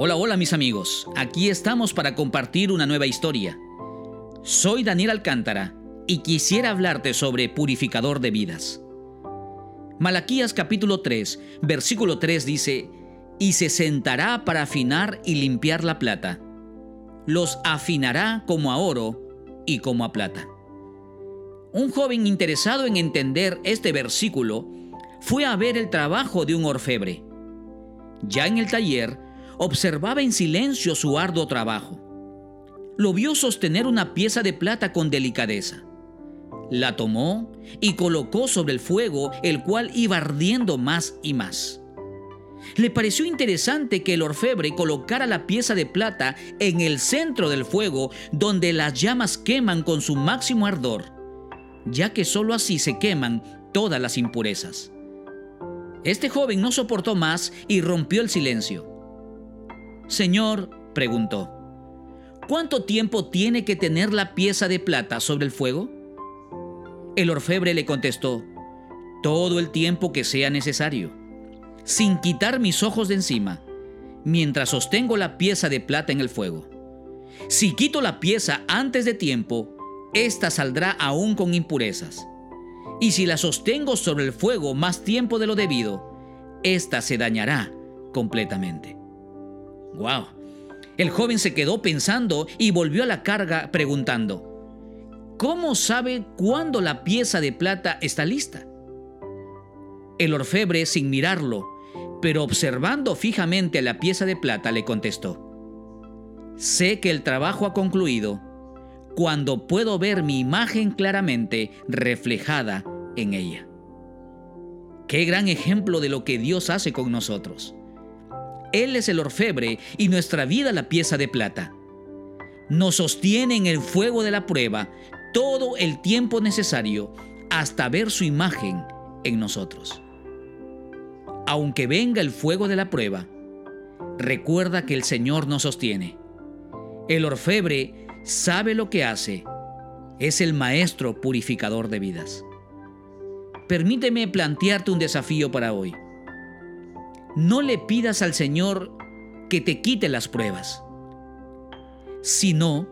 Hola, hola mis amigos, aquí estamos para compartir una nueva historia. Soy Daniel Alcántara y quisiera hablarte sobre purificador de vidas. Malaquías capítulo 3, versículo 3 dice, y se sentará para afinar y limpiar la plata. Los afinará como a oro y como a plata. Un joven interesado en entender este versículo fue a ver el trabajo de un orfebre. Ya en el taller, observaba en silencio su arduo trabajo. Lo vio sostener una pieza de plata con delicadeza. La tomó y colocó sobre el fuego, el cual iba ardiendo más y más. Le pareció interesante que el orfebre colocara la pieza de plata en el centro del fuego donde las llamas queman con su máximo ardor, ya que sólo así se queman todas las impurezas. Este joven no soportó más y rompió el silencio. Señor, preguntó, ¿cuánto tiempo tiene que tener la pieza de plata sobre el fuego? El orfebre le contestó, todo el tiempo que sea necesario, sin quitar mis ojos de encima, mientras sostengo la pieza de plata en el fuego. Si quito la pieza antes de tiempo, ésta saldrá aún con impurezas. Y si la sostengo sobre el fuego más tiempo de lo debido, ésta se dañará completamente. ¡Wow! El joven se quedó pensando y volvió a la carga preguntando, ¿cómo sabe cuándo la pieza de plata está lista? El orfebre, sin mirarlo, pero observando fijamente la pieza de plata, le contestó, sé que el trabajo ha concluido cuando puedo ver mi imagen claramente reflejada en ella. Qué gran ejemplo de lo que Dios hace con nosotros. Él es el orfebre y nuestra vida la pieza de plata. Nos sostiene en el fuego de la prueba todo el tiempo necesario hasta ver su imagen en nosotros. Aunque venga el fuego de la prueba, recuerda que el Señor nos sostiene. El orfebre sabe lo que hace. Es el maestro purificador de vidas. Permíteme plantearte un desafío para hoy no le pidas al Señor que te quite las pruebas, sino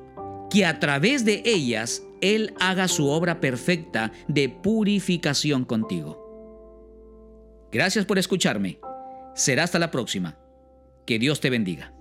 que a través de ellas Él haga su obra perfecta de purificación contigo. Gracias por escucharme. Será hasta la próxima. Que Dios te bendiga.